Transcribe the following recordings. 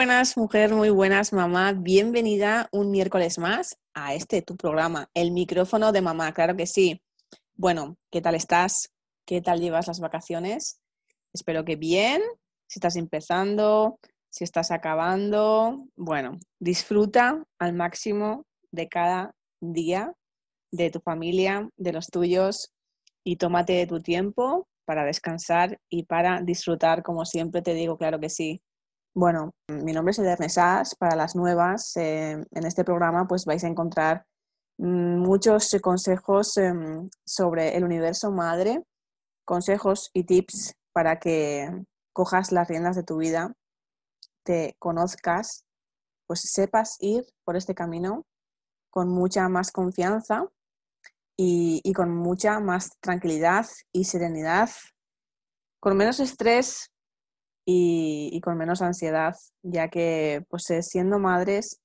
buenas, mujer, muy buenas, mamá. Bienvenida un miércoles más a este tu programa, El micrófono de mamá, claro que sí. Bueno, ¿qué tal estás? ¿Qué tal llevas las vacaciones? Espero que bien. Si estás empezando, si estás acabando, bueno, disfruta al máximo de cada día, de tu familia, de los tuyos y tómate tu tiempo para descansar y para disfrutar, como siempre te digo, claro que sí. Bueno, mi nombre es Eder Nesas. Para las nuevas, eh, en este programa pues vais a encontrar mm, muchos consejos em, sobre el universo madre, consejos y tips para que cojas las riendas de tu vida, te conozcas, pues sepas ir por este camino con mucha más confianza y, con mucha más tranquilidad y serenidad, con menos estrés y, con menos ansiedad, ya que pues eh, siendo madres,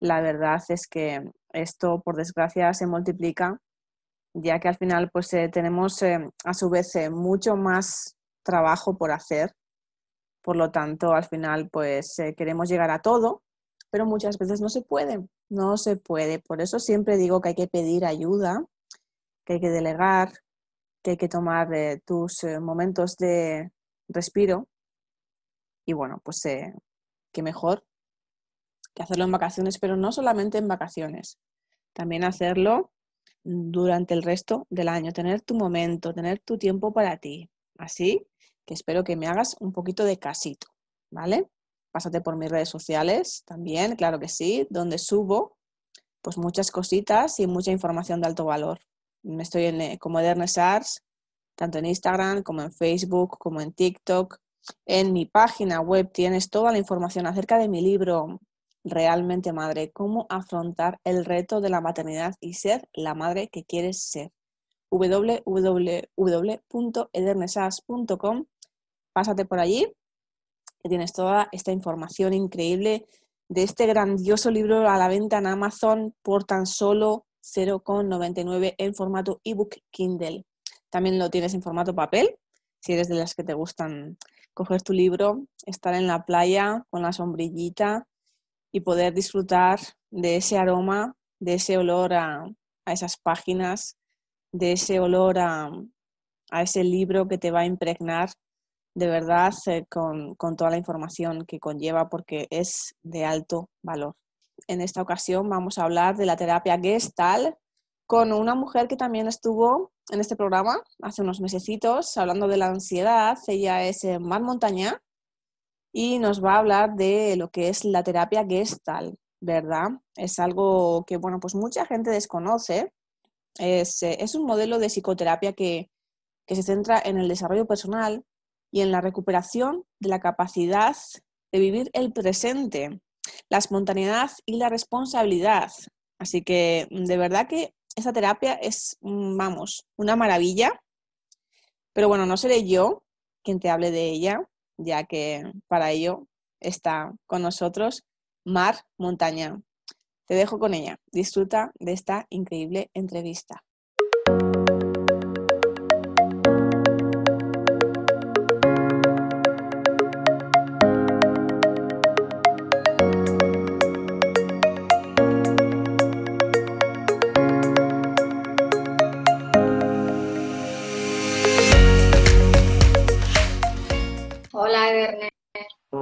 la verdad es que esto por desgracia se multiplica, ya que al final pues eh, tenemos eh, a su vez mucho más trabajo por hacer, por lo tanto al final pues queremos llegar a todo, pero muchas veces no se puede, no se puede, por eso siempre digo que hay que pedir ayuda que hay que delegar, que hay que tomar eh, tus eh, momentos de respiro. Y bueno, pues eh, qué mejor que hacerlo en vacaciones, pero no solamente en vacaciones, también hacerlo durante el resto del año, tener tu momento, tener tu tiempo para ti. Así que espero que me hagas un poquito de casito, ¿vale? Pásate por mis redes sociales también, claro que sí, donde subo pues muchas cositas y mucha información de alto valor. Estoy en, eh, como Edernes Arts, tanto en Instagram como en Facebook, como en TikTok. En mi página web tienes toda la información acerca de mi libro Realmente Madre, cómo afrontar el reto de la maternidad y ser la madre que quieres ser. www.edernesas.com Pásate por allí, que tienes toda esta información increíble de este grandioso libro a la venta en Amazon por tan solo 0,99 en formato ebook Kindle. También lo tienes en formato papel, si eres de las que te gustan coger tu libro, estar en la playa con la sombrillita y poder disfrutar de ese aroma, de ese olor a, esas páginas, de ese olor a, ese libro que te va a impregnar de verdad eh, con toda la información que conlleva porque es de alto valor. En esta ocasión vamos a hablar de la terapia Gestalt con una mujer que también estuvo en este programa hace unos mesecitos hablando de la ansiedad. Ella es eh, Mar Montaña y nos va a hablar de lo que es la terapia Gestalt, ¿verdad? Es algo que, bueno, pues mucha gente desconoce. Es, eh, es un modelo de psicoterapia que, que se centra en el desarrollo personal y en la recuperación de la capacidad de vivir el presente la espontaneidad y la responsabilidad. Así que de verdad que esta terapia es, vamos, una maravilla. Pero bueno, no seré yo quien te hable de ella, ya que para ello está con nosotros Mar Montaña. Te dejo con ella. Disfruta de esta increíble entrevista.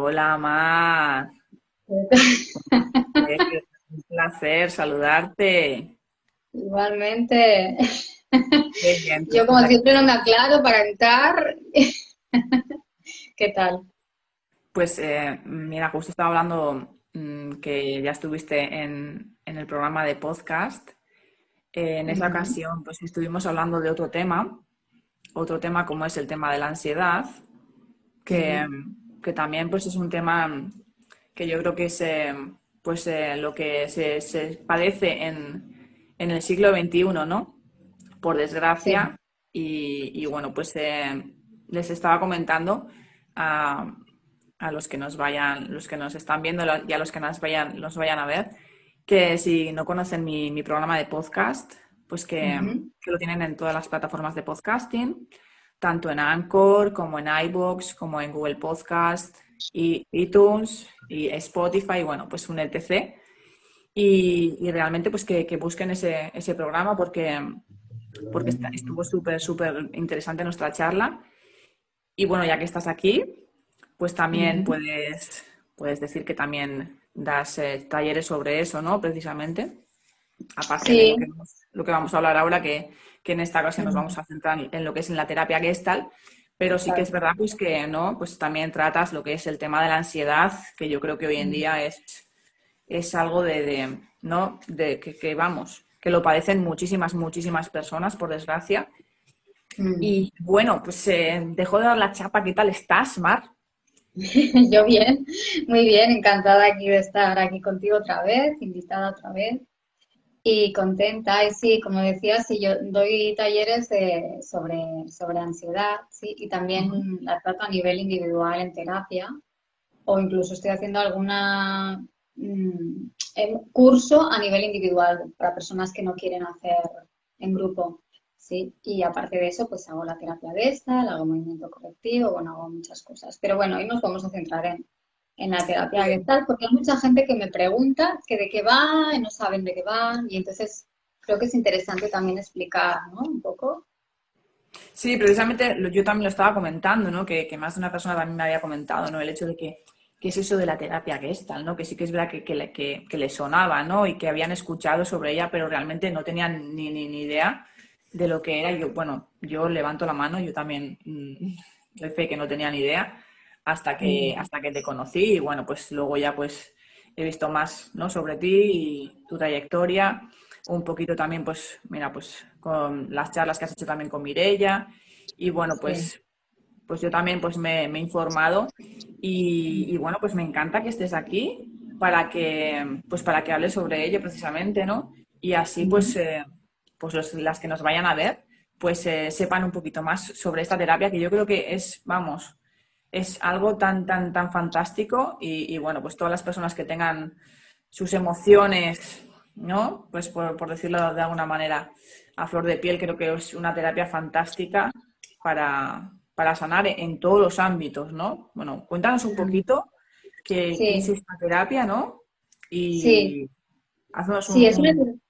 Hola, Mar. un placer saludarte. Igualmente. Yo como siempre no me aclaro para entrar. ¿Qué tal? Pues eh, mira, justo estaba hablando mm, que ya estuviste en, el programa de podcast. Eh, en esa ocasión, pues estuvimos hablando de otro tema, otro tema como es el tema de la ansiedad, que, que también pues es un tema que yo creo que es eh, pues eh, lo que se, padece en, el siglo XXI, ¿no? Por desgracia. Y, bueno, pues eh, les estaba comentando a, los que nos vayan, los que nos están viendo y a los que nos vayan, los vayan a ver, que si no conocen mi, programa de podcast, pues que, que, lo tienen en todas las plataformas de podcasting tanto en Anchor como en iBox, como en Google Podcast, y iTunes y Spotify, bueno, pues un etc. Y, realmente pues que, busquen ese, ese, programa porque, porque estuvo súper, súper interesante nuestra charla. Y bueno, ya que estás aquí, pues también puedes, puedes decir que también das eh, talleres sobre eso, ¿no? Precisamente. Aparte de lo que, vamos a hablar ahora, que, en esta ocasión nos vamos a centrar en lo que es en la terapia Gestalt, pero sí que es verdad pues que no, pues también tratas lo que es el tema de la ansiedad, que yo creo que hoy en día es, es algo de, ¿no? De que, vamos, que lo padecen muchísimas, muchísimas personas, por desgracia. Mm. Y bueno, pues eh, dejo de dar la chapa, ¿qué tal estás, Mar? Yo bien, muy bien, encantada aquí de estar aquí contigo otra vez, invitada otra vez y contenta. Y sí, como decía, sí, yo doy talleres sobre, sobre ansiedad, sí, y también la trato a nivel individual en terapia, o incluso estoy haciendo alguna mm, curso a nivel individual para personas que no quieren hacer en grupo. ¿sí? Y aparte de eso, pues hago la terapia de esta, hago movimiento correctivo, bueno, hago muchas cosas. Pero bueno, hoy nos vamos a centrar en, en la terapia gestal, porque hay mucha gente que me pregunta que de qué va, y no saben de qué van, y entonces creo que es interesante también explicar, ¿no? Un poco. Sí, precisamente yo también lo estaba comentando, ¿no? Que, más de una persona también me había comentado, ¿no? El hecho de que, ¿qué es eso de la terapia gestal, ¿no? Que sí que es verdad que, que, que, le sonaba, ¿no? Y que habían escuchado sobre ella, pero realmente no tenían ni, ni, ni idea de lo que era. yo, bueno, yo levanto la mano, yo también mm, doy fe que no tenía ni idea hasta que, hasta que te conocí y bueno, pues luego ya pues he visto más ¿no? sobre ti y tu trayectoria, un poquito también pues, mira, pues con las charlas que has hecho también con Mirella. Y bueno, pues, pues yo también pues me, he informado. Y, bueno, pues me encanta que estés aquí para que, pues para que hables sobre ello precisamente, ¿no? Y así pues, eh, pues las que nos vayan a ver, pues eh, sepan un poquito más sobre esta terapia que yo creo que es, vamos, es algo tan, tan, tan fantástico y, bueno, pues todas las personas que tengan sus emociones, ¿no? Pues por, decirlo de alguna manera, a flor de piel, creo que es una terapia fantástica para, sanar en todos los ámbitos, ¿no? Bueno, cuéntanos un poquito qué, es esta terapia, ¿no? Y sí. haznos un,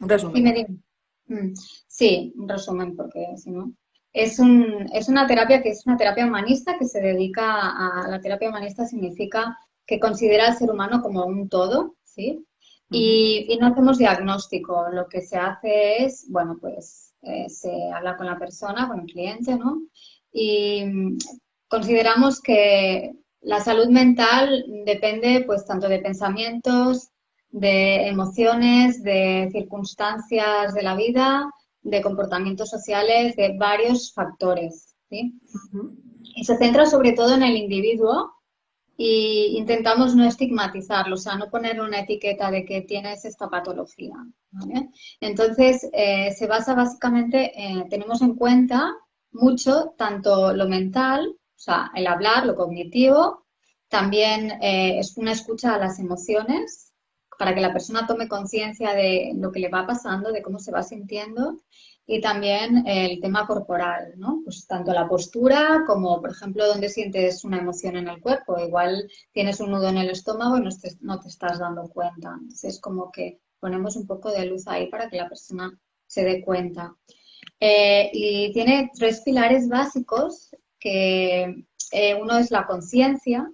un, resumen. Mm, sí, un resumen, porque si no... Es, un, es una terapia que es una terapia humanista que se dedica a la terapia humanista significa que considera al ser humano como un todo, ¿sí? Y, no hacemos diagnóstico, lo que se hace es, bueno, pues eh, se habla con la persona, con el cliente, ¿no? Y consideramos que la salud mental depende pues tanto de pensamientos, de emociones, de circunstancias de la vida, de comportamientos sociales, de varios factores. ¿sí? Y se centra sobre todo en el individuo y intentamos no estigmatizarlo, o sea, no poner una etiqueta de que tienes esta patología. Entonces, eh, se basa básicamente, en, tenemos en cuenta mucho tanto lo mental, o sea, el hablar, lo cognitivo, también eh, es una escucha a las emociones, para que la persona tome conciencia de lo que le va pasando, de cómo se va sintiendo y también el tema corporal, ¿no? Pues tanto la postura como, por ejemplo, donde sientes una emoción en el cuerpo. Igual tienes un nudo en el estómago y no te, estás dando cuenta. Entonces, es como que ponemos un poco de luz ahí para que la persona se dé cuenta. Eh, y tiene tres pilares básicos, que eh, uno es la conciencia,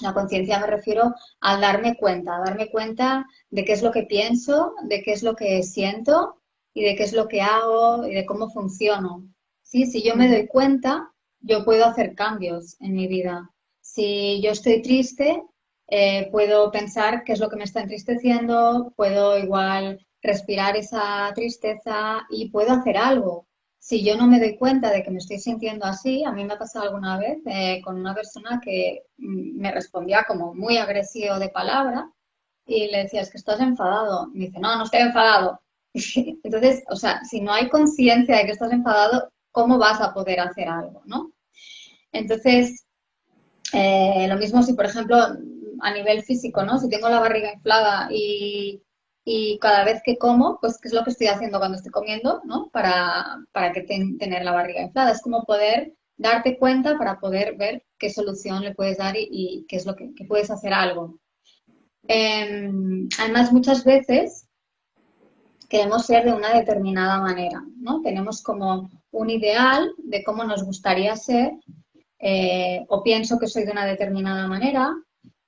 la conciencia me refiero al darme cuenta, darme cuenta de qué es lo que pienso, de qué es lo que siento y de qué es lo que hago y de cómo funciono. ¿Sí? Si yo me doy cuenta, yo puedo hacer cambios en mi vida. Si yo estoy triste, eh, puedo pensar qué es lo que me está entristeciendo, puedo igual respirar esa tristeza y puedo hacer algo si yo no me doy cuenta de que me estoy sintiendo así, a mí me ha pasado alguna vez eh, con una persona que mm, me respondía como muy agresivo de palabra y le decía, es que estás enfadado. Me dice, no, no estoy enfadado. Entonces, o sea, si no hay conciencia de que estás enfadado, ¿cómo vas a poder hacer algo, no? Entonces, eh, lo mismo si, por ejemplo, a nivel físico, ¿no? Si tengo la barriga inflada y, y cada vez que como, pues qué es lo que estoy haciendo cuando estoy comiendo, ¿no? Para, para que tener la barriga inflada. Es como poder darte cuenta para poder ver qué solución le puedes dar y, qué es lo que, puedes hacer algo. Em, además, muchas veces queremos ser de una determinada manera, ¿no? Tenemos como un ideal de cómo nos gustaría ser, eh, o pienso que soy de una determinada manera,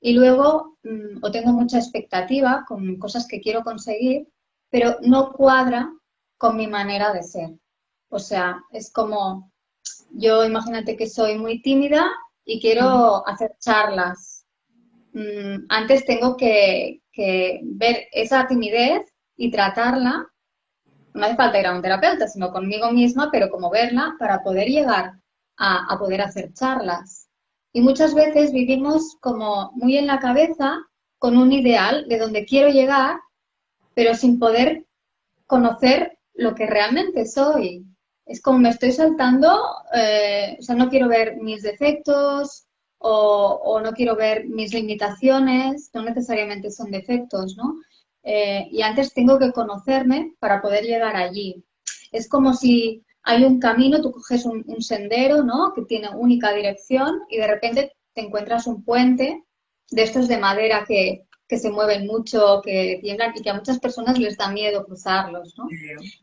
y luego mm, o tengo mucha expectativa con cosas que quiero conseguir, pero no cuadra con mi manera de ser. O sea, es como, yo imagínate que soy muy tímida y quiero hacer charlas. Mm, antes tengo que, ver esa timidez y tratarla. No hace falta ir a un terapeuta, sino conmigo misma, pero como verla para poder llegar a, a poder hacer charlas. Y muchas veces vivimos como muy en la cabeza con un ideal de donde quiero llegar, pero sin poder conocer lo que realmente soy. Es como me estoy saltando, eh, o sea, no quiero ver mis defectos o, no quiero ver mis limitaciones, no necesariamente son defectos, ¿no? Eh, y antes tengo que conocerme para poder llegar allí. Es como si hay un camino, tú coges un, sendero, ¿no? Que tiene única dirección y de repente te encuentras un puente de estos de madera que, se mueven mucho, que tiemblan y que a muchas personas les da miedo cruzarlos, ¿no?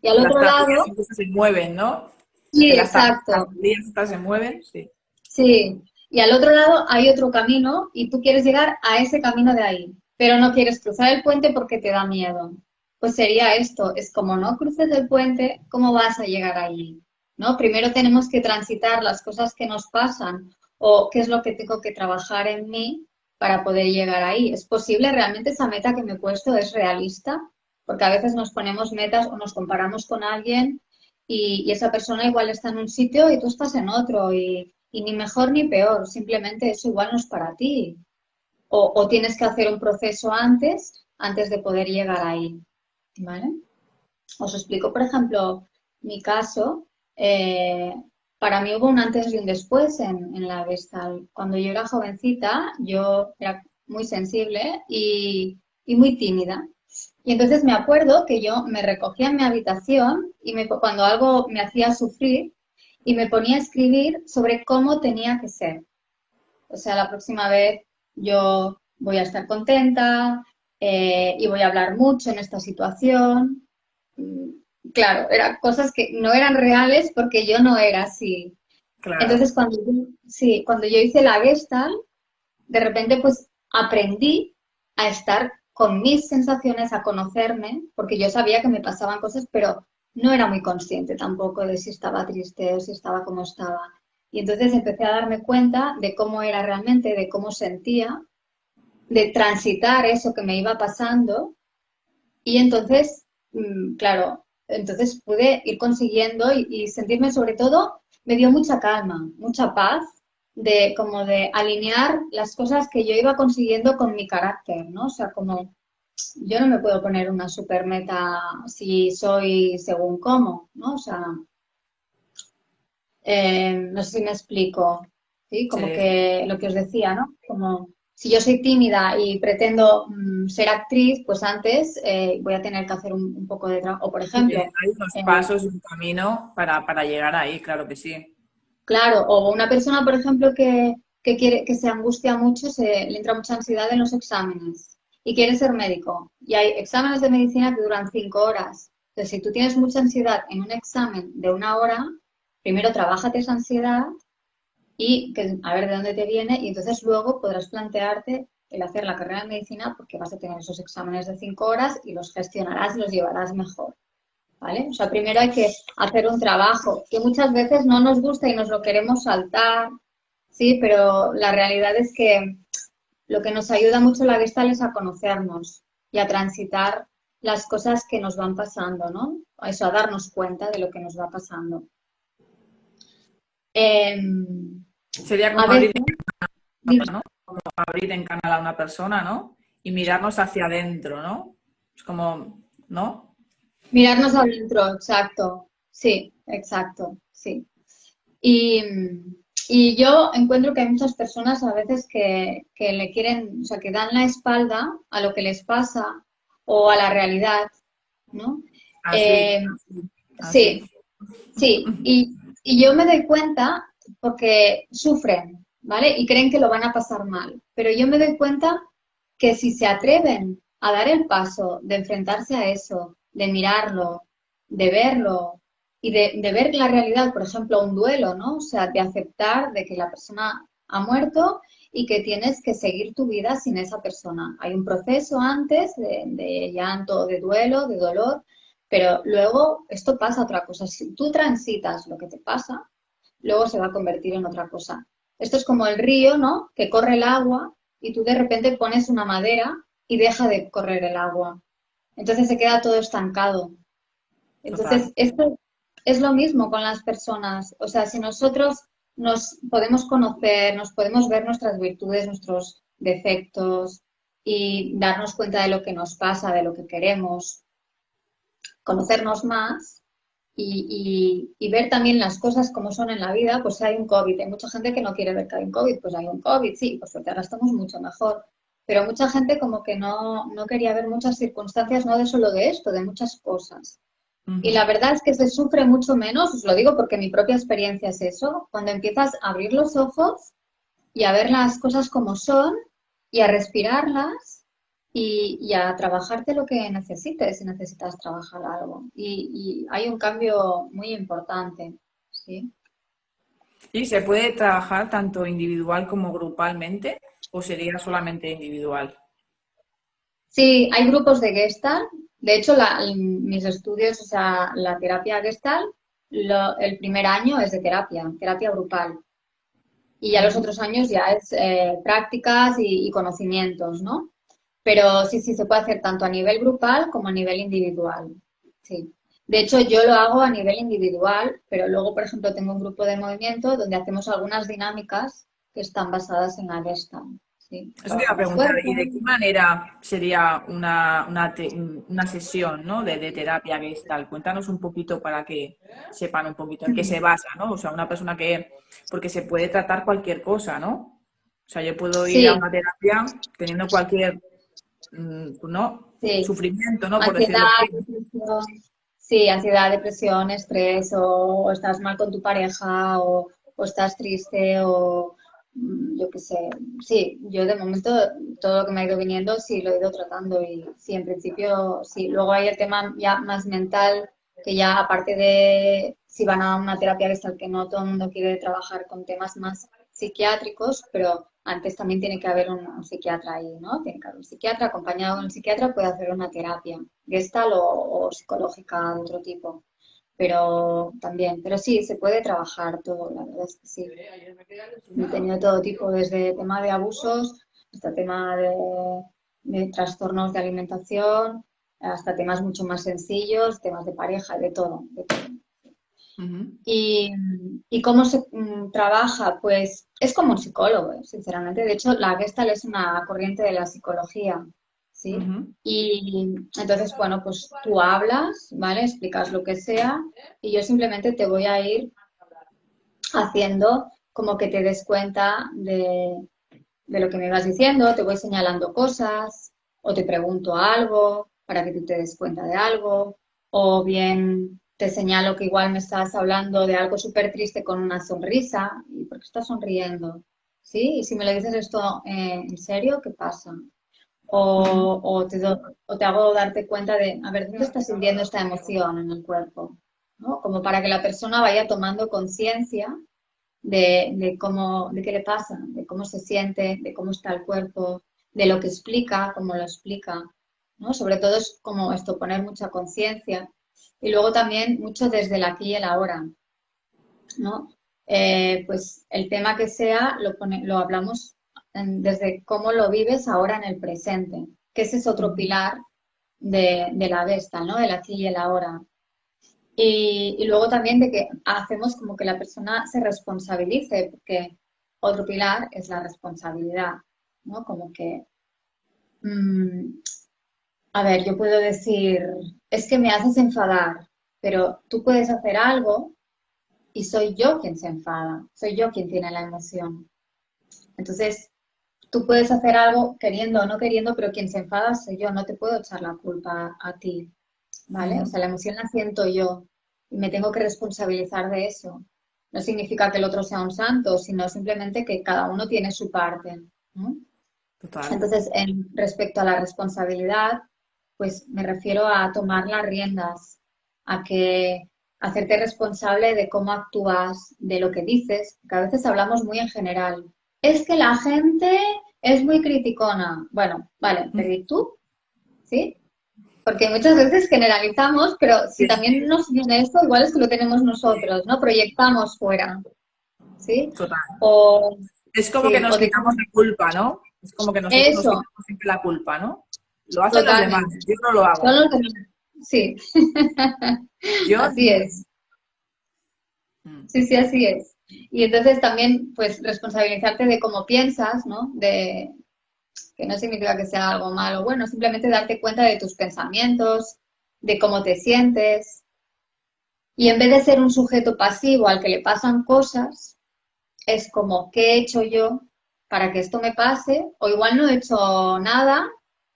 y al otro lado... se mueven, ¿no? Sí, exacto. Las se mueven, sí. Sí, y al otro lado hay otro camino y tú quieres llegar a ese camino de ahí, pero no quieres cruzar el puente porque te da miedo pues sería esto, es como no cruces el puente, ¿cómo vas a llegar allí? ¿No? Primero tenemos que transitar las cosas que nos pasan o qué es lo que tengo que trabajar en mí para poder llegar ahí. ¿Es posible realmente esa meta que me he puesto es realista? Porque a veces nos ponemos metas o nos comparamos con alguien y, esa persona igual está en un sitio y tú estás en otro y, ni mejor ni peor, simplemente eso igual no es para ti. O, o tienes que hacer un proceso antes, antes de poder llegar ahí. ¿Vale? Os explico, por ejemplo, mi caso. Eh, para mí hubo un antes y un después en, la Vestal. Cuando yo era jovencita, yo era muy sensible y, muy tímida. Y entonces me acuerdo que yo me recogía en mi habitación y me, cuando algo me hacía sufrir y me ponía a escribir sobre cómo tenía que ser. O sea, la próxima vez yo voy a estar contenta, eh, y voy a hablar mucho en esta situación. Mm, claro, eran cosas que no eran reales porque yo no era así. Entonces, cuando yo, sí, cuando yo hice la Gestalt, de repente pues aprendí a estar con mis sensaciones, a conocerme, porque yo sabía que me pasaban cosas, pero no era muy consciente tampoco de si estaba triste o si estaba como estaba. Y entonces empecé a darme cuenta de cómo era realmente, de cómo sentía, de transitar eso que me iba pasando y entonces, mm, claro, entonces pude ir consiguiendo y, sentirme sobre todo, me dio mucha calma, mucha paz de como de alinear las cosas que yo iba consiguiendo con mi carácter, ¿no? O sea, como yo no me puedo poner una super meta si soy según cómo, ¿no? O sea, eh, no sé si me explico, ¿sí? Como que lo que os decía, ¿no? Como si yo soy tímida y pretendo mm, ser actriz, pues antes eh, voy a tener que hacer un, poco de trabajo. O, por ejemplo... hay unos eh, pasos y un camino para, llegar ahí, claro que sí. Claro, o una persona, por ejemplo, que, quiere, que se angustia mucho, se, le entra mucha ansiedad en los exámenes y quiere ser médico. Y hay exámenes de medicina que duran cinco horas. Entonces, si tú tienes mucha ansiedad en un examen de una hora, primero trabájate esa ansiedad y a ver de dónde te viene y entonces luego podrás plantearte el hacer la carrera de medicina porque vas a tener esos exámenes de cinco horas y los gestionarás y los llevarás mejor. ¿Vale? O sea, primero hay que hacer un trabajo que muchas veces no nos gusta y nos lo queremos saltar, sí, pero la realidad es que lo que nos ayuda mucho la Gestalt es a conocernos y a transitar las cosas que nos van pasando, ¿no? Eso, a darnos cuenta de lo que nos va pasando. Em, Sería como abrir, en canal, abrir en canal a una persona, ¿no? Y mirarnos hacia adentro, ¿no? Es como, ¿no? Mirarnos adentro, exacto. Sí, exacto, sí. Y, yo encuentro que hay muchas personas a veces que, que, le quieren, o sea, que dan la espalda a lo que les pasa o a la realidad, ¿no? Eh, sí, sí, Y, y yo me doy cuenta porque sufren, ¿vale? Y creen que lo van a pasar mal, pero yo me doy cuenta que si se atreven a dar el paso de enfrentarse a eso, de mirarlo, de verlo y de, ver la realidad, por ejemplo, un duelo, ¿no? O sea, de aceptar de que la persona ha muerto y que tienes que seguir tu vida sin esa persona. Hay un proceso antes de, de llanto, de duelo, de dolor, pero luego esto pasa a otra cosa. Si tú transitas lo que te pasa, luego se va a convertir en otra cosa. Esto es como el río, ¿no? Que corre el agua y tú de repente pones una madera y deja de correr el agua. Entonces se queda todo estancado. Entonces, esto es lo mismo con las personas. O sea, si nosotros nos podemos conocer, nos podemos ver nuestras virtudes, nuestros defectos y darnos cuenta de lo que nos pasa, de lo que queremos, conocernos más y, ver también las cosas como son en la vida, pues hay un COVID. Hay mucha gente que no quiere ver que hay un COVID, pues hay un COVID, sí, por suerte ahora estamos mucho mejor. Pero mucha gente como que no, no quería ver muchas circunstancias, no de solo de esto, de muchas cosas. Y la verdad es que se sufre mucho menos, os lo digo porque mi propia experiencia es eso, cuando empiezas a abrir los ojos y a ver las cosas como son y a respirarlas y, a trabajarte lo que necesites si necesitas trabajar algo. Y, hay un cambio muy importante, ¿sí? ¿Y se puede trabajar tanto individual como grupalmente o sería solamente individual? Sí, hay grupos de Gestalt de hecho, mis estudios, o sea, la terapia gestal, el primer año es de terapia, terapia grupal. Y ya los otros años ya es eh, prácticas y, conocimientos, ¿no? Pero sí, sí, se puede hacer tanto a nivel grupal como a nivel individual. Sí. De hecho, yo lo hago a nivel individual, pero luego, por ejemplo, tengo un grupo de movimiento donde hacemos algunas dinámicas que están basadas en la Gestalt. Eso te iba a preguntar, ¿y de qué manera sería una, una, sesión ¿no? de, de terapia gestal? Cuéntanos un poquito para que sepan un poquito en qué se basa, ¿no? O sea, una persona que, porque se puede tratar cualquier cosa, ¿no? O sea, yo puedo ir a una terapia teniendo cualquier, mm, ¿no? Sufrimiento, ¿no? Por ansiedad, depresión, sí, ansiedad, depresión, estrés, o, estás mal con tu pareja, o, o estás triste, o Mm, yo qué sé, sí, yo de momento todo lo que me ha ido viniendo sí lo he ido tratando y sí, en principio sí. Luego hay el tema ya más mental, que ya aparte de si van a una terapia que que no todo el mundo quiere trabajar con temas más psiquiátricos, pero antes también tiene que haber un, psiquiatra ahí, ¿no? Tiene que haber un psiquiatra, acompañado de un psiquiatra puede hacer una terapia gestal o psicológica de otro tipo pero también, pero sí, se puede trabajar todo, la verdad es que sí. He tenido todo tipo, desde tema de abusos hasta tema de, trastornos de alimentación, hasta temas mucho más sencillos, temas de pareja, de todo. De todo. Y, y, cómo se mm, trabaja, pues es como un psicólogo, ¿eh? sinceramente. De hecho, la Gestalt es una corriente de la psicología. ¿sí? Y entonces, bueno, pues tú hablas, ¿vale? Explicas lo que sea y yo simplemente te voy a ir haciendo como que te des cuenta de, lo que me vas diciendo, te voy señalando cosas o te pregunto algo para que tú te des cuenta de algo o bien te señalo que igual me estás hablando de algo súper triste con una sonrisa y por qué estás sonriendo, ¿sí? Y si me lo dices esto eh, en serio, ¿qué pasa? o, te o, te hago darte cuenta de, a ver, ¿dónde estás sintiendo esta emoción en el cuerpo? ¿no? Como para que la persona vaya tomando conciencia de, de, cómo, de qué le pasa, de cómo se siente, de cómo está el cuerpo, de lo que explica, cómo lo explica. ¿no? Sobre todo es como esto, poner mucha conciencia. Y luego también mucho desde el aquí y el ahora. ¿no? Eh, pues el tema que sea lo, lo hablamos desde cómo lo vives ahora en el presente, que ese es otro pilar de, la Vesta, ¿no? El aquí y el ahora. Y, luego también de que hacemos como que la persona se responsabilice, porque otro pilar es la responsabilidad, ¿no? Como que, mm, a ver, yo puedo decir, es que me haces enfadar, pero tú puedes hacer algo y soy yo quien se enfada, soy yo quien tiene la emoción. Entonces, tú puedes hacer algo queriendo o no queriendo, pero quien se enfada soy yo, no te puedo echar la culpa a ti, ¿vale? O sea, la emoción la siento yo y me tengo que responsabilizar de eso. No significa que el otro sea un santo, sino simplemente que cada uno tiene su parte. Entonces, en, respecto a la responsabilidad, pues me refiero a tomar las riendas, a que hacerte responsable de cómo actúas, de lo que dices, que a veces hablamos muy en general. Es que la gente es muy criticona. Bueno, vale, pero ¿y tú? ¿Sí? Porque muchas veces generalizamos, pero si también nos viene esto, igual es que lo tenemos nosotros, ¿no? Proyectamos fuera. ¿Sí? Total. es como que nos quitamos la culpa, ¿no? Es como que nosotros nos quitamos siempre la culpa, ¿no? Lo hacen los demás, yo no lo hago. Sí. ¿Yo? así es. Sí, sí, así es. Y entonces también, pues, responsabilizarte de cómo piensas, ¿no? De que no significa que sea algo malo, bueno, simplemente darte cuenta de tus pensamientos, de cómo te sientes. Y en vez de ser un sujeto pasivo al que le pasan cosas, es como, ¿qué he hecho yo para que esto me pase? O igual no he hecho nada,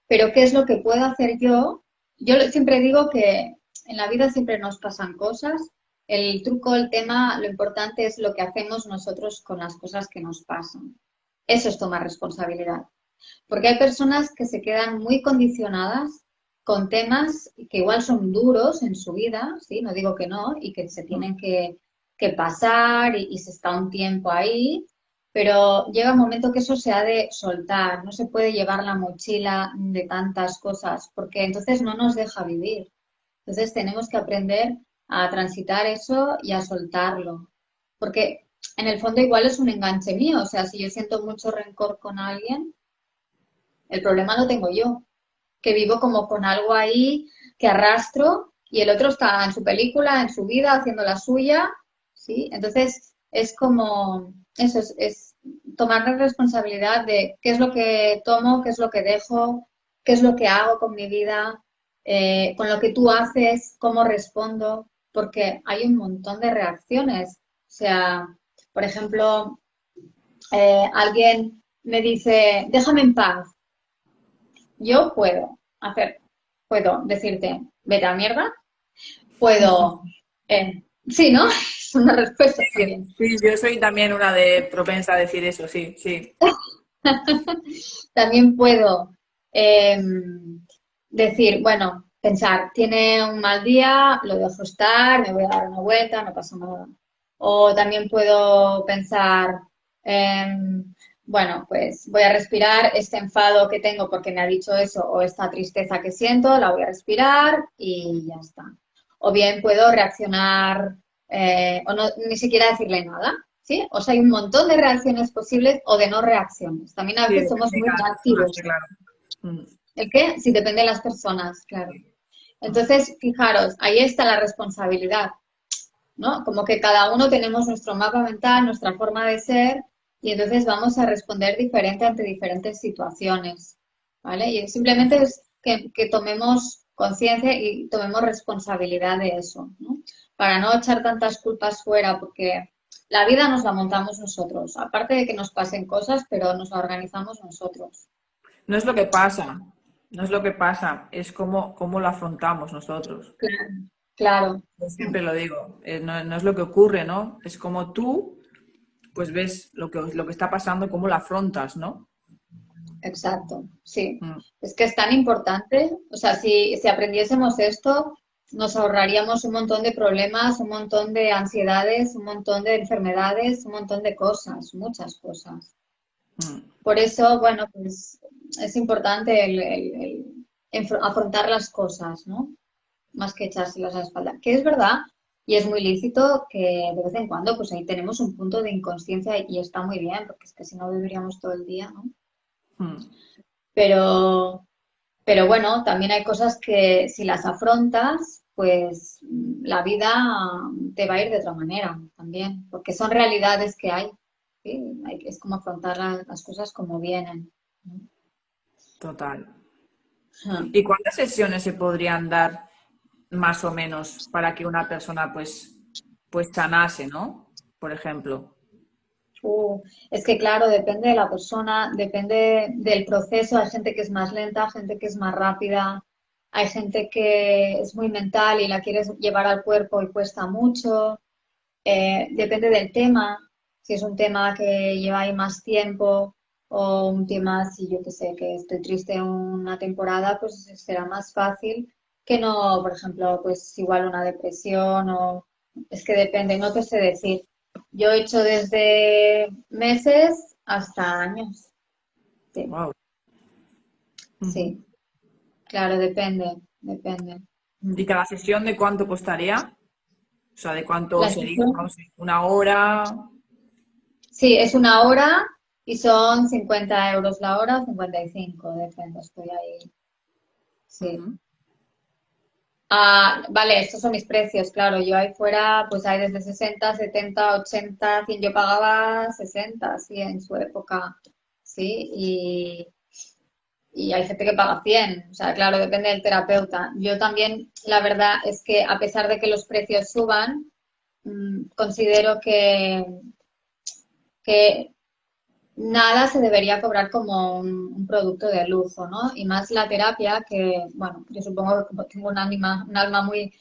pero ¿qué es lo que puedo hacer yo? Yo siempre digo que en la vida siempre nos pasan cosas. El truco, el tema, lo importante es lo que hacemos nosotros con las cosas que nos pasan. Eso es tomar responsabilidad. Porque hay personas que se quedan muy condicionadas con temas que igual son duros en su vida, ¿sí? No digo que no, y que se tienen que, pasar y, y se está un tiempo ahí, pero llega un momento que eso se ha de soltar, no se puede llevar la mochila de tantas cosas, porque entonces no nos deja vivir. Entonces tenemos que aprender a transitar eso y a soltarlo, porque en el fondo igual es un enganche mío, o sea, si yo siento mucho rencor con alguien, el problema lo tengo yo, que vivo como con algo ahí que arrastro y el otro está en su película, en su vida, haciendo la suya, ¿sí? Entonces es como eso es, tomar la responsabilidad de qué es lo que tomo, qué es lo que dejo, qué es lo que hago con mi vida, eh, con lo que tú haces, cómo respondo, porque hay un montón de reacciones. O sea, por ejemplo, eh, alguien me dice, déjame en paz. Yo puedo hacer, puedo decirte, vete a mierda, puedo, eh, sí, ¿no? una respuesta. Sí, yo soy también una de propensa a decir eso, sí, sí. también puedo em, decir, bueno, pensar, tiene un mal día, lo dejo estar, me voy a dar una vuelta, no pasa nada. O también puedo pensar, em, bueno, pues voy a respirar este enfado que tengo porque me ha dicho eso o esta tristeza que siento, la voy a respirar y ya está. O bien puedo reaccionar eh, o no, ni siquiera decirle nada. ¿Sí? O sea, hay un montón de reacciones posibles o de no reacciones. También a veces somos muy reactivos. Mm. ¿El qué? Si depende de las personas, claro. Entonces, fijaros, ahí está la responsabilidad, ¿no? Como que cada uno tenemos nuestro mapa mental, nuestra forma de ser, y entonces vamos a responder diferente ante diferentes situaciones, ¿vale? Y simplemente es que, que tomemos conciencia y tomemos responsabilidad de eso, ¿no? Para no echar tantas culpas fuera, porque la vida nos la montamos nosotros. Aparte de que nos pasen cosas, pero nos la organizamos nosotros. No es lo que pasa, no es lo que pasa, es cómo, cómo lo afrontamos nosotros. Claro, claro. siempre lo digo, eh, no, es lo que ocurre, ¿no? Es como tú, pues ves lo que, lo que está pasando y cómo lo afrontas, ¿no? Exacto, sí. Mm. Es que es tan importante, o sea, si, si aprendiésemos esto, nos ahorraríamos un montón de problemas, un montón de ansiedades, un montón de enfermedades, un montón de cosas, muchas cosas. Mm. Por eso, bueno, pues es importante el, afrontar las cosas, ¿no? Más que echárselas a la espalda. Que es verdad y es muy lícito que de vez en cuando, pues ahí tenemos un punto de inconsciencia y está muy bien, porque es que si no viviríamos todo el día, ¿no? Mm. Pero, pero bueno, también hay cosas que si las afrontas, pues la vida te va a ir de otra manera también, porque son realidades que hay. Es como afrontar las cosas como vienen. Total. ¿Y cuántas sesiones se podrían dar más o menos para que una persona pues, pues sanase, ¿no? Por ejemplo. Uh, es que claro, depende de la persona, depende del proceso. Hay gente que es más lenta, gente que es más rápida, hay gente que es muy mental y la quieres llevar al cuerpo y cuesta mucho. Eh, depende del tema, si es un tema que lleva ahí más tiempo o un tema, si yo que sé, que estoy triste una temporada, pues será más fácil que no, por ejemplo, pues igual una depresión o es que depende, no te sé decir. Yo he hecho desde meses hasta años. Sí. Wow. Sí. Claro, depende, depende. ¿Y cada sesión de cuánto costaría? O sea, ¿de cuánto sería? ¿Una hora? Sí, es una hora y son 50 euros la hora, 55, depende, estoy ahí. Sí. Ah, vale, estos son mis precios, claro. Yo ahí fuera, pues hay desde 60, 70, 80, 100. Yo pagaba 60, sí, en su época, sí, y, y hay gente que paga 100. O sea, claro, depende del terapeuta. Yo también, la verdad es que a pesar de que los precios suban, mm, considero que, que nada se debería cobrar como un, producto de lujo, ¿no? Y más la terapia, que, bueno, yo supongo que tengo un, alma, muy,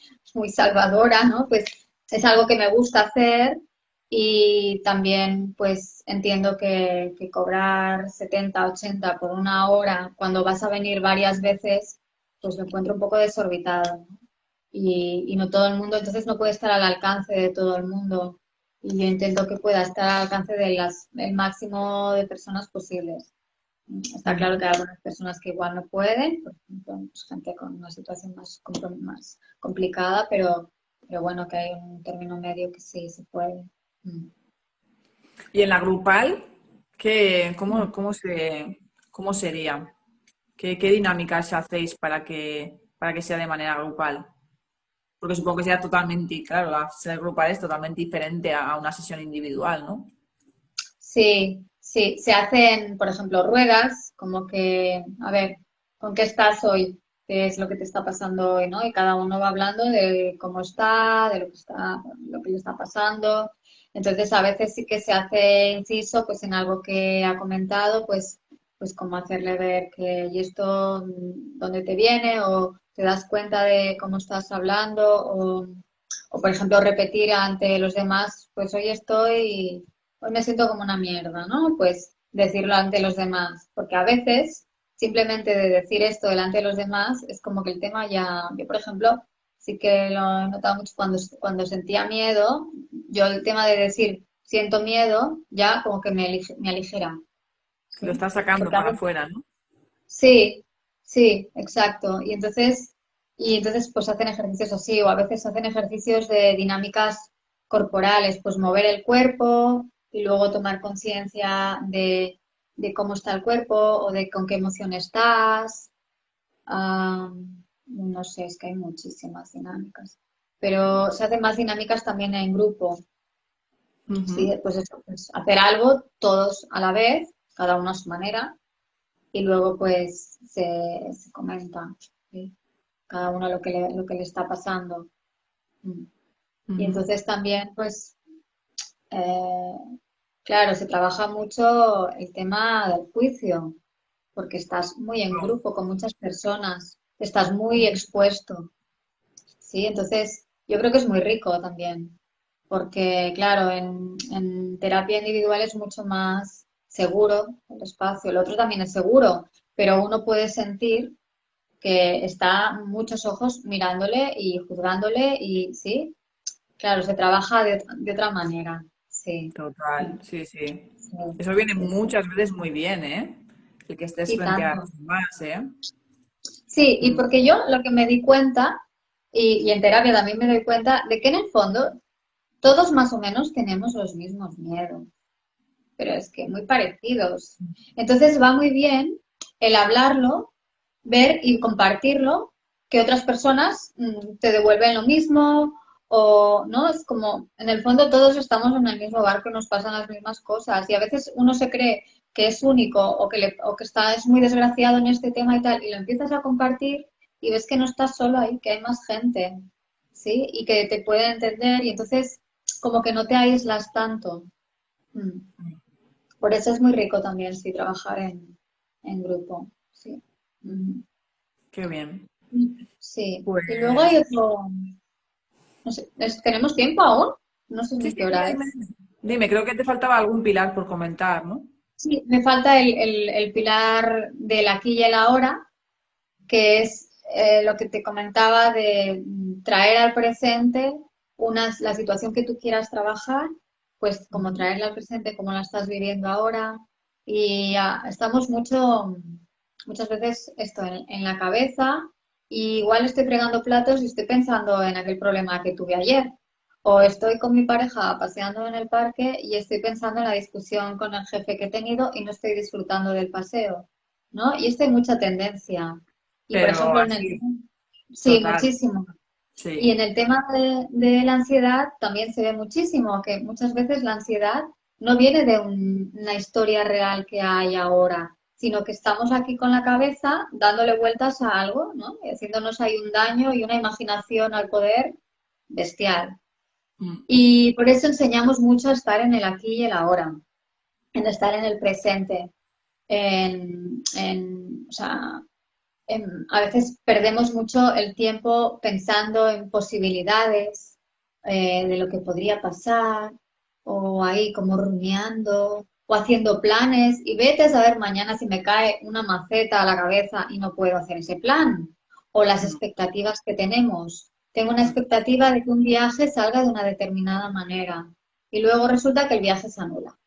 salvadora, ¿no? Pues es algo que me gusta hacer y también, pues, entiendo que, cobrar 70, 80 por una hora cuando vas a venir varias veces, pues lo encuentro un poco desorbitado, y no todo el mundo, entonces no puede estar al alcance de todo el mundo y yo intento que pueda estar al alcance del máximo de personas posibles. Está claro que hay algunas personas que igual no pueden, por ejemplo, pues, gente con una situación más, más complicada, pero, pero bueno, que hay un término medio que sí se puede. Mm. ¿Y en la grupal, qué, cómo, cómo, se, cómo sería? ¿Qué, ¿Qué dinámicas hacéis para que, para que sea de manera grupal? Porque supongo que sea totalmente, claro, la sesión grupal es totalmente diferente a una sesión individual, ¿no? Sí, sí. Se hacen, por ejemplo, ruedas, como que, a ver, ¿con qué estás hoy? ¿Qué es lo que te está pasando hoy, no? Y cada uno va hablando de cómo está, de lo que está, lo que le está pasando. Entonces, a veces sí que se hace inciso, pues en algo que ha comentado, pues, pues como hacerle ver que, ¿y esto dónde te viene? O te das cuenta de cómo estás hablando o, por ejemplo, repetir ante los demás, pues hoy estoy, hoy me siento como una mierda, ¿no? Pues decirlo ante los demás, porque a veces simplemente de decir esto delante de los demás es como que el tema ya, yo por ejemplo, sí que lo he notado mucho cuando, cuando sentía miedo, yo el tema de decir siento miedo ya como que me, me aligera. Lo estás sacando para afuera, ¿no? Sí, Sí, exacto. Y entonces, y entonces pues hacen ejercicios así, o a veces hacen ejercicios de dinámicas corporales, pues mover el cuerpo y luego tomar conciencia de, cómo está el cuerpo o de con qué emoción estás. no sé, es que hay muchísimas dinámicas. Pero se hacen más dinámicas también en grupo. Sí, pues eso, pues hacer algo todos a la vez, cada uno a su manera, y luego pues se, comenta cada uno lo que, le, lo que le está pasando. Mm. Y entonces también pues, eh, claro, se trabaja mucho el tema del juicio, porque estás muy en grupo con muchas personas, estás muy expuesto. Sí, entonces yo creo que es muy rico también, porque claro, en, en terapia individual es mucho más seguro el espacio, el otro también es seguro, pero uno puede sentir que está muchos ojos mirándole y juzgándole y sí, claro, se trabaja de, otra manera. Sí. Total, sí, sí, Eso viene muchas veces muy bien, ¿eh? El que estés frente a los demás, ¿eh? Sí, y mm. porque yo lo que me di cuenta, y, y en terapia también me doy cuenta, de que en el fondo todos más o menos tenemos los mismos miedos pero es que muy parecidos. Entonces va muy bien el hablarlo, ver y compartirlo, que otras personas mm, te devuelven lo mismo o no, es como, en el fondo todos estamos en el mismo barco y nos pasan las mismas cosas y a veces uno se cree que es único o que, le, o que está, es muy desgraciado en este tema y tal y lo empiezas a compartir y ves que no estás solo ahí, que hay más gente, ¿sí? Y que te puede entender y entonces como que no te aíslas tanto. Mm. Por eso es muy rico también, sí, trabajar en, grupo, sí. Qué bien. Sí. Y pues luego hay otro... No sé, ¿tenemos tiempo aún? No sé si qué hora es. Dime, creo que te faltaba algún pilar por comentar, ¿no? Sí, me falta el, pilar del aquí y el ahora, que es eh, lo que te comentaba de traer al presente una, la situación que tú quieras trabajar, pues como traerla al presente, como la estás viviendo ahora. Y estamos mucho, muchas veces esto en, en la cabeza, y igual estoy fregando platos y estoy pensando en aquel problema que tuve ayer o estoy con mi pareja paseando en el parque y estoy pensando en la discusión con el jefe que he tenido y no estoy disfrutando del paseo, ¿no? Y esto hay mucha tendencia. Y por ejemplo, en el... Sí, muchísimo. Y en el tema de, la ansiedad también se ve muchísimo, que muchas veces la ansiedad no viene de una historia real que hay ahora, sino que estamos aquí con la cabeza dándole vueltas a algo, ¿no? Y haciéndonos ahí un daño y una imaginación al poder bestial. Mm. Y por eso enseñamos mucho a estar en el aquí y el ahora, en estar en el presente. En, o sea, a veces perdemos mucho el tiempo pensando en posibilidades eh, de lo que podría pasar, o ahí como rumiando, o haciendo planes, y vete a saber mañana si me cae una maceta a la cabeza y no puedo hacer ese plan, o las expectativas que tenemos tengo una expectativa de que un viaje salga de una determinada manera y luego resulta que el viaje se anula.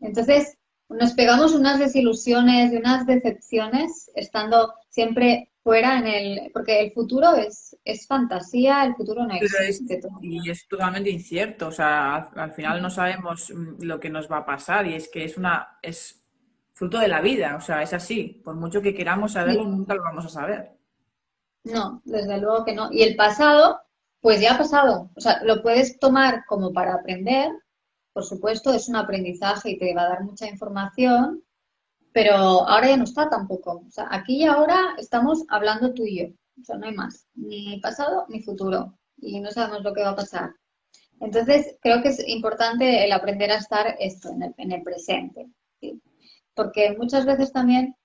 Entonces, nos pegamos unas desilusiones y unas decepciones estando siempre fuera en el... Porque el futuro es, es fantasía, el futuro no existe. y es totalmente incierto, o sea, al, final no sabemos mm, lo que nos va a pasar y es que es una... es fruto de la vida, o sea, es así. Por mucho que queramos saberlo, nunca lo vamos a saber. No, desde luego que no. Y el pasado, pues ya ha pasado. O sea, lo puedes tomar como para aprender, por supuesto, es un aprendizaje y te va a dar mucha información, pero ahora ya no está tampoco. O sea, aquí y ahora estamos hablando tú y yo. O sea, no hay más, ni pasado ni futuro. Y no sabemos lo que va a pasar. Entonces, creo que es importante el aprender a estar esto en el, presente. Porque muchas veces también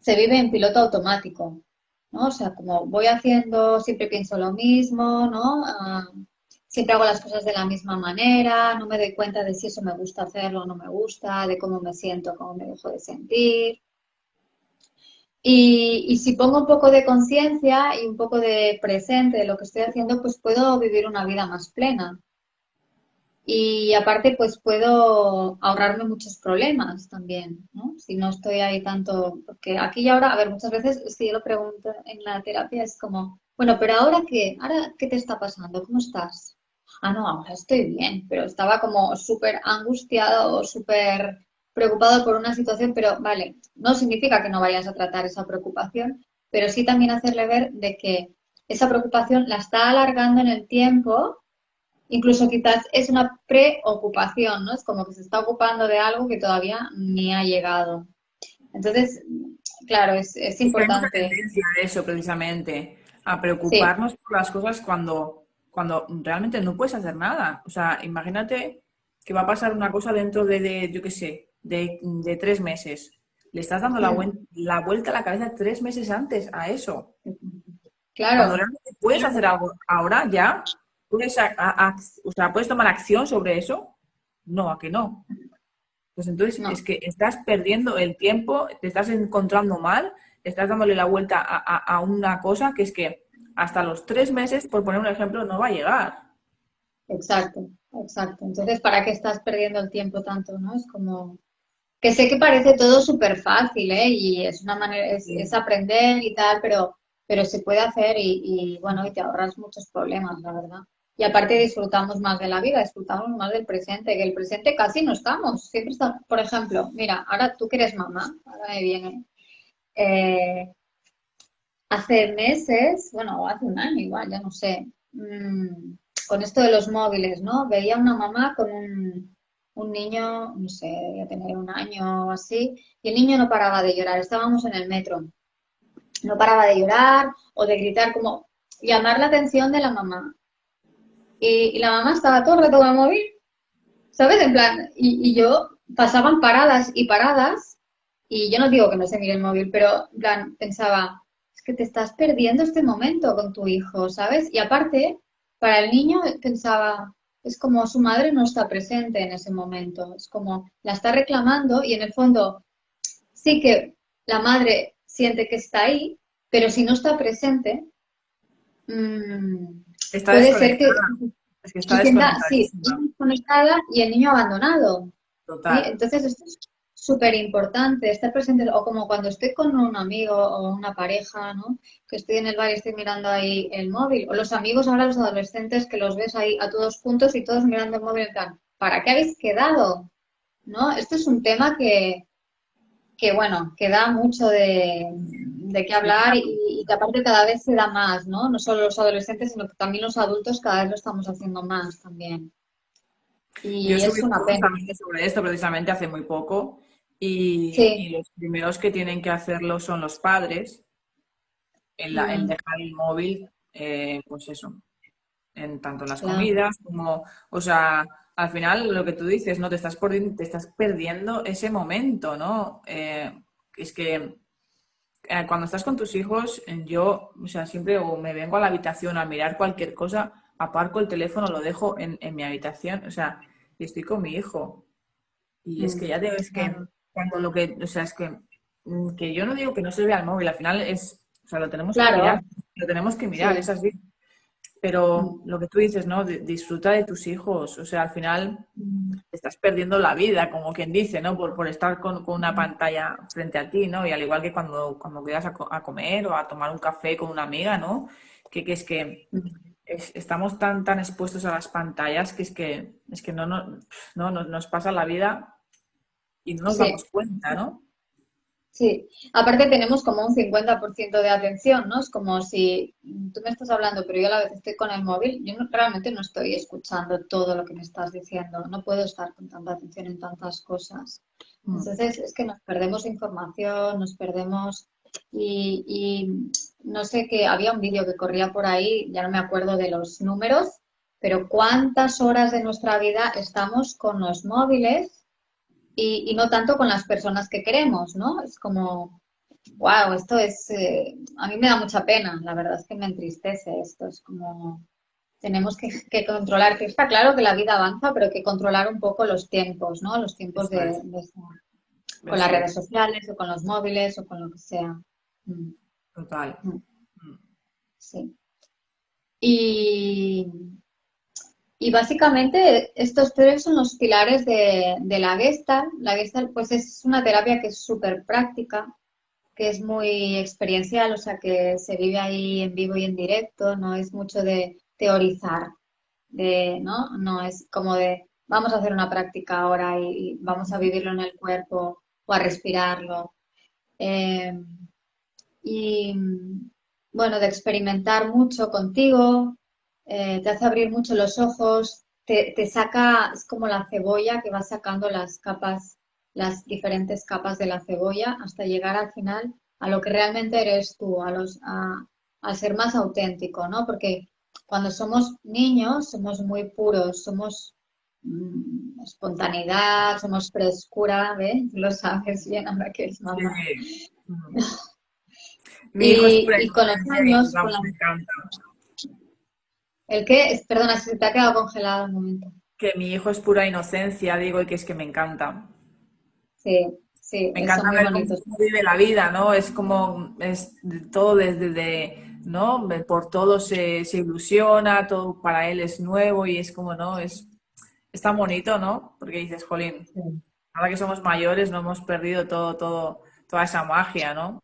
se vive en piloto automático. O sea, como voy haciendo, siempre pienso lo mismo, ¿no? Ah, siempre hago las cosas de la misma manera, no me doy cuenta de si eso me gusta hacerlo o no me gusta, de cómo me siento, cómo me dejo de sentir. Y, y si pongo un poco de conciencia y un poco de presente de lo que estoy haciendo, pues puedo vivir una vida más plena. Y aparte, pues puedo ahorrarme muchos problemas también. Si no estoy ahí tanto, porque aquí y ahora, a ver, muchas veces si yo lo pregunto en la terapia es como, bueno, pero ahora qué, ahora qué te está pasando, ¿cómo estás? Ah, no, ahora estoy bien, pero estaba como súper angustiado o súper preocupado por una situación, pero vale, no significa que no vayas a tratar esa preocupación, pero sí también hacerle ver de que esa preocupación la está alargando en el tiempo incluso quizás es una preocupación, ¿no? Es como que se está ocupando de algo que todavía ni ha llegado. Entonces, claro, es, es importante. Hay a eso precisamente, a preocuparnos por las cosas cuando, cuando realmente no puedes hacer nada. O sea, imagínate que va a pasar una cosa dentro de, yo qué sé, de, tres meses. Le estás dando la, la, vuelta a la cabeza tres meses antes a eso. Claro. Cuando realmente puedes hacer algo ahora ya, ¿Puedes, o sea, ¿Puedes tomar acción sobre eso? No, a que no. Pues entonces es que estás perdiendo el tiempo, te estás encontrando mal, estás dándole la vuelta a, una cosa que es que hasta los tres meses, por poner un ejemplo, no va a llegar. Exacto, exacto. Entonces, ¿para qué estás perdiendo el tiempo tanto? ¿no? Es como que sé que parece todo súper fácil, ¿eh? Y es una manera, es, aprender y tal, pero, pero se puede hacer y, y, bueno, y te ahorras muchos problemas, la verdad. Y aparte disfrutamos más de la vida, disfrutamos más del presente, que el presente casi no estamos. Siempre estamos, por ejemplo, mira, ahora tú que eres mamá, ahora me viene. Eh, hace meses, bueno, hace un año igual, ya no sé, mm, con esto de los móviles, ¿no? Veía una mamá con un, un niño, no sé, debía tener un año o así, y el niño no paraba de llorar, estábamos en el metro. No paraba de llorar o de gritar, como llamar la atención de la mamá. Y, la mamá estaba todo el rato el móvil, ¿sabes? En plan, y, yo pasaban paradas y paradas, y yo no digo que no se mire el móvil, pero en plan, pensaba, que te estás perdiendo este momento con tu hijo, ¿sabes? Y aparte, para el niño pensaba, es como su madre no está presente en ese momento, es como la está reclamando y en el fondo sí que la madre siente que está ahí, pero si no está presente, mmm, puede ser que, está desconectada y el niño abandonado. Total. Entonces esto es súper importante, estar presente, o como cuando estoy con un amigo o una pareja, ¿no? Que estoy en el bar y estoy mirando ahí el móvil, o los amigos ahora los adolescentes que los ves ahí a todos juntos y todos mirando el móvil en ¿para qué habéis quedado? ¿No? Esto es un tema que, que bueno, que da mucho de, de qué hablar y, que aparte cada vez se da más, ¿no? No solo los adolescentes, sino que también los adultos cada vez lo estamos haciendo más también. Y Yo es una pena. sobre esto precisamente hace muy poco y, los primeros que tienen que hacerlo son los padres en, la, mm. dejar el móvil, eh, pues eso, en tanto las comidas como, o sea, al final lo que tú dices, ¿no? Te estás, te estás perdiendo ese momento, ¿no? Eh, es que eh, cuando estás con tus hijos, yo, o sea, siempre me vengo a la habitación a mirar cualquier cosa, aparco el teléfono, lo dejo en, mi habitación, o sea, y estoy con mi hijo. Y es que ya te ves que cuando lo que, o sea, es que, mm, que yo no digo que no se vea el móvil, al final es, o sea, lo tenemos que mirar, lo tenemos que mirar, es así. Pero lo que tú dices, ¿no? disfruta de tus hijos. O sea, al final estás perdiendo la vida, como quien dice, ¿no? Por, por estar con, una pantalla frente a ti, ¿no? Y al igual que cuando, cuando quedas a, comer o a tomar un café con una amiga, ¿no? Que, que es que estamos tan, tan expuestos a las pantallas que es que, es que no, no, no, nos pasa la vida y no nos damos cuenta, ¿no? Sí, aparte tenemos como un 50% de atención, ¿no? Es como si tú me estás hablando, pero yo a la vez estoy con el móvil, yo realmente no estoy escuchando todo lo que me estás diciendo, no puedo estar con tanta atención en tantas cosas. Mm. Entonces es que nos perdemos información, nos perdemos y, y no sé que había un vídeo que corría por ahí, ya no me acuerdo de los números, pero cuántas horas de nuestra vida estamos con los móviles y, no tanto con las personas que queremos, ¿no? Es como, wow, esto es, eh, a mí me da mucha pena, la verdad es que me entristece esto, es como, tenemos que, controlar, que está claro que la vida avanza, pero hay que controlar un poco los tiempos, ¿no? Los tiempos de, con las redes sociales o con los móviles o con lo que sea. Mm. Total. Mm. Sí. Y, y básicamente estos tres son los pilares de, la Gestalt. La Gestalt pues es una terapia que es súper práctica, que es muy experiencial, o sea que se vive ahí en vivo y en directo, no es mucho de teorizar, de, ¿no? No es como de vamos a hacer una práctica ahora y, vamos a vivirlo en el cuerpo o a respirarlo. Eh, y bueno, de experimentar mucho contigo, eh, te hace abrir mucho los ojos, te, saca, es como la cebolla que va sacando las capas, las diferentes capas de la cebolla hasta llegar al final a lo que realmente eres tú, a, los, a, ser más auténtico, ¿no? Porque cuando somos niños somos muy puros, somos mm, espontaneidad, somos frescura, ¿ves? Lo sabes bien ahora que es mamá. y, con los años, con la... ¿El qué? Perdona, se te ha quedado congelado un momento. Que mi hijo es pura inocencia, digo, y que es que me encanta. Sí, sí. Me encanta ver cómo vive la vida, ¿no? Es como, es todo desde, ¿no? Por todo se, ilusiona, todo para él es nuevo y es como, ¿no? Es, es tan bonito, ¿no? Porque dices, jolín, ahora que somos mayores no hemos perdido todo, todo, toda esa magia, ¿no?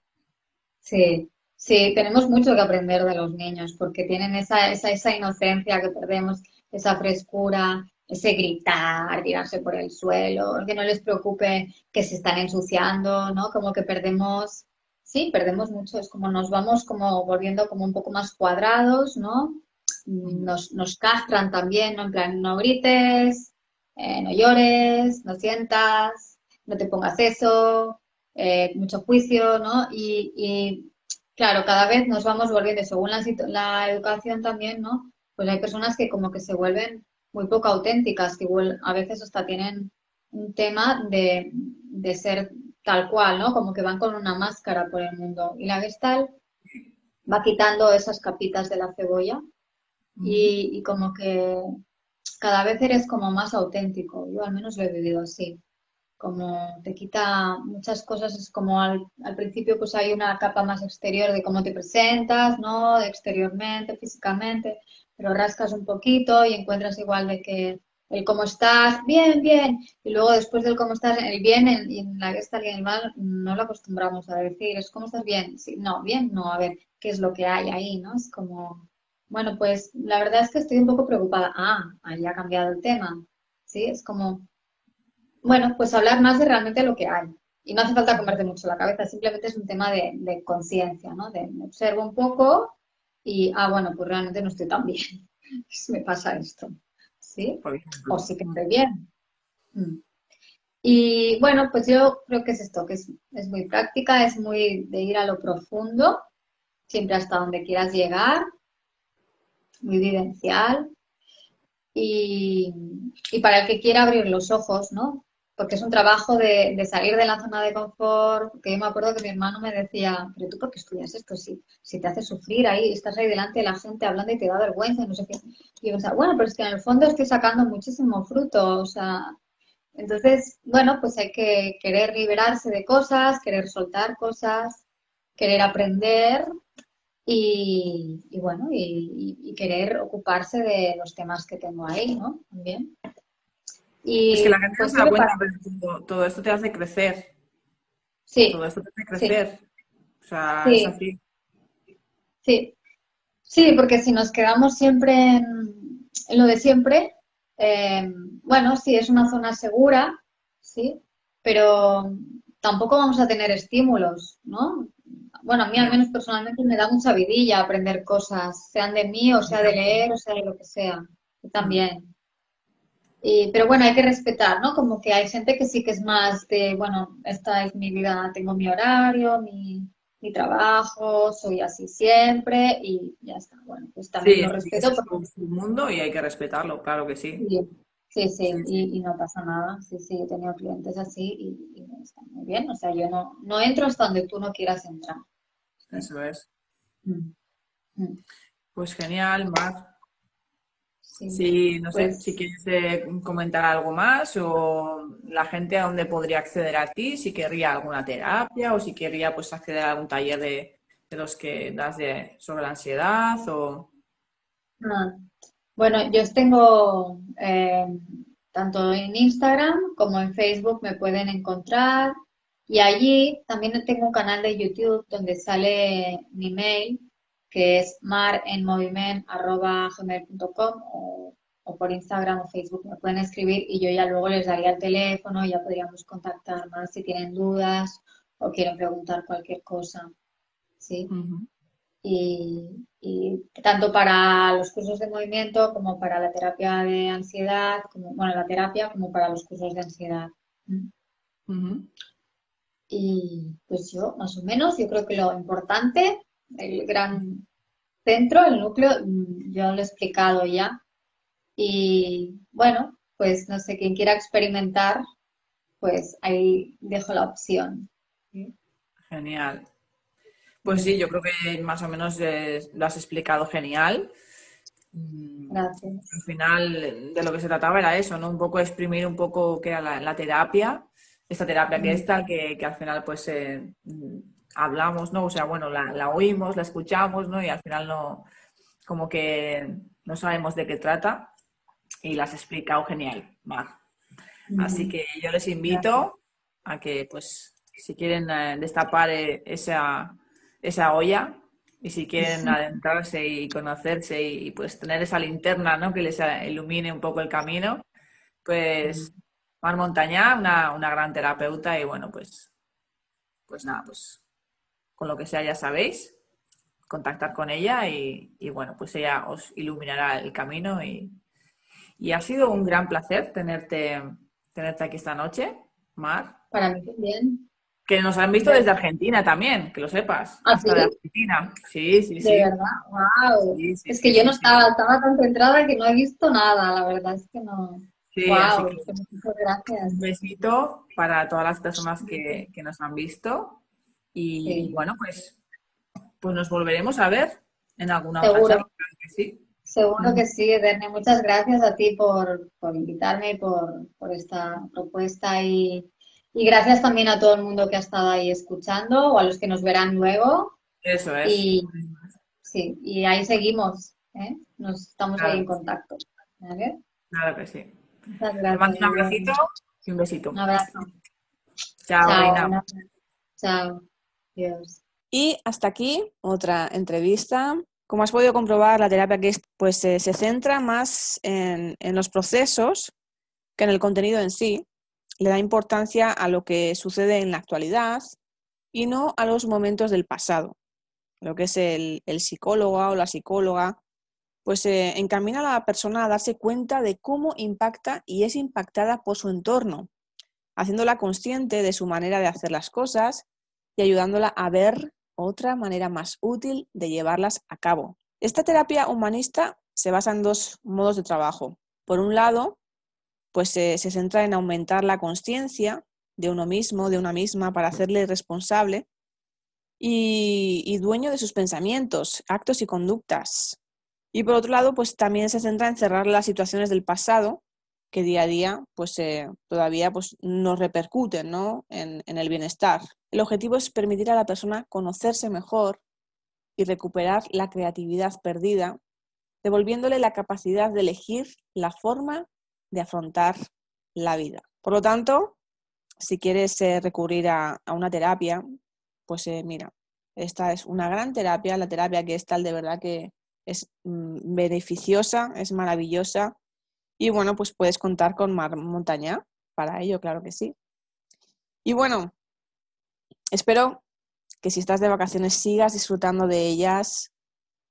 Sí, Sí, tenemos mucho que aprender de los niños porque tienen esa, esa, esa inocencia que perdemos, esa frescura, ese gritar, tirarse por el suelo, que no les preocupe que se están ensuciando, ¿no? Como que perdemos, sí, perdemos mucho, es como nos vamos como volviendo como un poco más cuadrados, ¿no? Nos, nos castran también, ¿no? En plan, no grites, eh, no llores, no sientas, no te pongas eso, eh, mucho juicio, ¿no? y Claro, cada vez nos vamos volviendo, según la, la educación también, ¿no? Pues hay personas que como que se vuelven muy poco auténticas, que a veces hasta tienen un tema de, de ser tal cual, ¿no? Como que van con una máscara por el mundo. Y la Gestalt va quitando esas capitas de la cebolla y, y, como que cada vez eres como más auténtico. Yo al menos lo he vivido así. Como te quita muchas cosas, es como al, al principio pues hay una capa más exterior de cómo te presentas, ¿no? Exteriormente, físicamente, pero rascas un poquito y encuentras igual de que el cómo estás, bien, bien, y luego después del cómo estás, el bien y en la que está el mal no lo acostumbramos a decir, es cómo estás bien, sí, no, bien, no, a ver, qué es lo que hay ahí, ¿no? Es como, bueno, pues la verdad es que estoy un poco preocupada, ah, ahí ha cambiado el tema, ¿sí? Es como, bueno, pues hablar más de realmente lo que hay. Y no hace falta comerte mucho la cabeza, simplemente es un tema de, de conciencia, ¿no? De observo un poco y, ah, bueno, pues realmente no estoy tan bien, me pasa esto. ¿sí? O sí que estoy bien. Mm. Y bueno, pues yo creo que es esto, que es, muy práctica, es muy de ir a lo profundo, siempre hasta donde quieras llegar, muy vivencial. Y, y, para el que quiera abrir los ojos, ¿no? Porque es un trabajo de, salir de la zona de confort, que yo me acuerdo que mi hermano me decía, pero tú por qué estudias esto, si, si te hace sufrir ahí, estás ahí delante de la gente hablando y te da vergüenza no sé qué. Y yo pensaba, bueno, pero es que en el fondo estoy sacando muchísimo fruto, o sea, entonces, bueno, pues hay que querer liberarse de cosas, querer soltar cosas, querer aprender y, bueno, y, querer ocuparse de los temas que tengo ahí, ¿no? También es que la gente no pues se da cuenta, pero todo, esto te hace crecer. Sí. Todo esto te hace crecer. O sea, es así. Sí. Sí, porque si nos quedamos siempre en, lo de siempre, eh, bueno, sí, es una zona segura, sí, pero tampoco vamos a tener estímulos, ¿no? Bueno, a mí al menos personalmente me da mucha vidilla aprender cosas, sean de mí o sea de leer o sea de lo que sea. también pero bueno, hay que respetar, ¿no? Como que hay gente que sí que es más de, bueno, esta es mi vida, tengo mi horario, mi, mi trabajo, soy así siempre y ya está. Bueno, pues también lo respeto. Es su mundo y hay que respetarlo, claro que sí. Sí, sí, Y, no pasa nada. Sí, sí, he tenido clientes así y, y está muy bien. O sea, yo no, no entro hasta donde tú no quieras entrar. Eso es. Mm. Mm. Pues genial, Mar. Sí, no sé pues si quieres eh, comentar algo más o la gente a dónde podría acceder a ti, si querría alguna terapia o si querría pues acceder a algún taller de, los que das de, sobre la ansiedad o... Ah, bueno, yo tengo eh, tanto en Instagram como en Facebook me pueden encontrar y allí también tengo un canal de YouTube donde sale mi mail que es marenmoviment.com o, o por Instagram o Facebook me pueden escribir y yo ya luego les daría el teléfono y ya podríamos contactar más si tienen dudas o quieren preguntar cualquier cosa. ¿sí? y, tanto para los cursos de movimiento como para la terapia de ansiedad, como, bueno, la terapia como para los cursos de ansiedad. Y pues yo, más o menos, yo creo que lo importante el gran centro, el núcleo, mm, yo lo he explicado ya. Y bueno, pues no sé, quien quiera experimentar, pues ahí dejo la opción. Genial. Pues sí, yo creo que más o menos eh, lo has explicado genial. Mm, Gracias. Al final de lo que se trataba era eso, ¿no? Un poco exprimir un poco que era la, terapia, esta terapia que está, que, que al final pues eh, hablamos, ¿no? O sea, bueno, la, oímos, la escuchamos, ¿no? Y al final no, como que no sabemos de qué trata y las has explicado genial, Mar. Así que yo les invito a que, pues, si quieren eh, destapar eh, esa, esa olla y si quieren adentrarse y conocerse y, pues tener esa linterna, ¿no? Que les ilumine un poco el camino, pues Mar Montaña, una, una gran terapeuta y bueno, pues, pues nada, pues con lo que sea ya sabéis, contactar con ella y, bueno, pues ella os iluminará el camino y, ha sido un gran placer tenerte, tenerte aquí esta noche, Mar. Para mí también. Que nos han visto desde Argentina también, que lo sepas. ¿Ah, Hasta de Argentina. Sí, sí, sí. De verdad, wow. es que yo no estaba, estaba tan centrada que no he visto nada, la verdad es que no. Sí, wow, muchas gracias. Un besito para todas las personas que, que nos han visto. Y, bueno, pues, pues nos volveremos a ver en alguna Seguro. ocasión. sí. Seguro que sí, Ederne. Muchas gracias a ti por, por invitarme y por, por esta propuesta y, y gracias también a todo el mundo que ha estado ahí escuchando o a los que nos verán luego. Eso es. Y, sí, y ahí seguimos, ¿eh? Nos estamos ahí en contacto. ¿vale? Claro que sí. Muchas gracias. Te mando un abracito y un besito. Un abrazo. Chao, Chao Chao. Y hasta aquí otra entrevista. Como has podido comprobar, la terapia que pues, se centra más en, en los procesos que en el contenido en sí le da importancia a lo que sucede en la actualidad y no a los momentos del pasado. Lo que es el, psicólogo o la psicóloga, pues eh, encamina a la persona a darse cuenta de cómo impacta y es impactada por su entorno, haciéndola consciente de su manera de hacer las cosas y ayudándola a ver otra manera más útil de llevarlas a cabo. Esta terapia humanista se basa en dos modos de trabajo. Por un lado, pues se, centra en aumentar la conciencia de uno mismo, de una misma, para hacerle responsable y, dueño de sus pensamientos, actos y conductas. Y por otro lado, pues también se centra en cerrar las situaciones del pasado que día a día pues eh, todavía pues, nos repercuten ¿no? en, en el bienestar. El objetivo es permitir a la persona conocerse mejor y recuperar la creatividad perdida, devolviéndole la capacidad de elegir la forma de afrontar la vida. Por lo tanto, si quieres eh, recurrir a, una terapia, pues eh, mira, esta es una gran terapia, la terapia que es tal de verdad que es mm, beneficiosa, es maravillosa y bueno, pues puedes contar con Mar Montaña para ello, claro que sí. Y bueno, espero que si estás de vacaciones sigas disfrutando de ellas,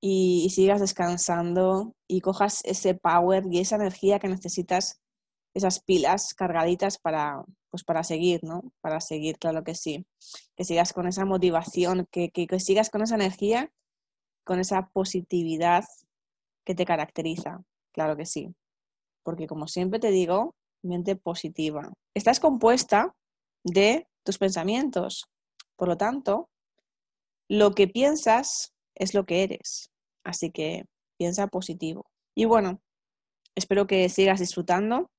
y, sigas descansando y cojas ese power y esa energía que necesitas, esas pilas cargaditas para, pues para seguir, ¿no? Para seguir, claro que sí. Que sigas con esa motivación, que, que, que sigas con esa energía, con esa positividad que te caracteriza, claro que sí. Porque como siempre te digo, mente positiva. Estás compuesta de tus pensamientos. Por lo tanto, lo que piensas es lo que eres. Así que piensa positivo. Y bueno, espero que sigas disfrutando.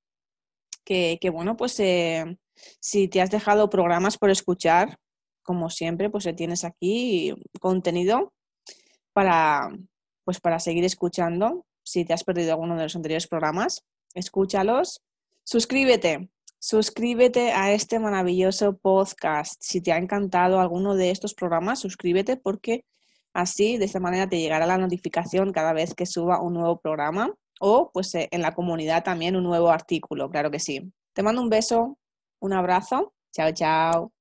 Que, bueno, pues eh, si te has dejado programas por escuchar, como siempre, pues tienes aquí contenido para, pues para seguir escuchando. Si te has perdido alguno de los anteriores programas, escúchalos. Suscríbete, suscríbete a este maravilloso podcast. Si te ha encantado alguno de estos programas, suscríbete porque Así, de esta manera te llegará la notificación cada vez que suba un nuevo programa o pues eh, en la comunidad también un nuevo artículo, claro que sí. Te mando un beso, un abrazo. Chao, chao.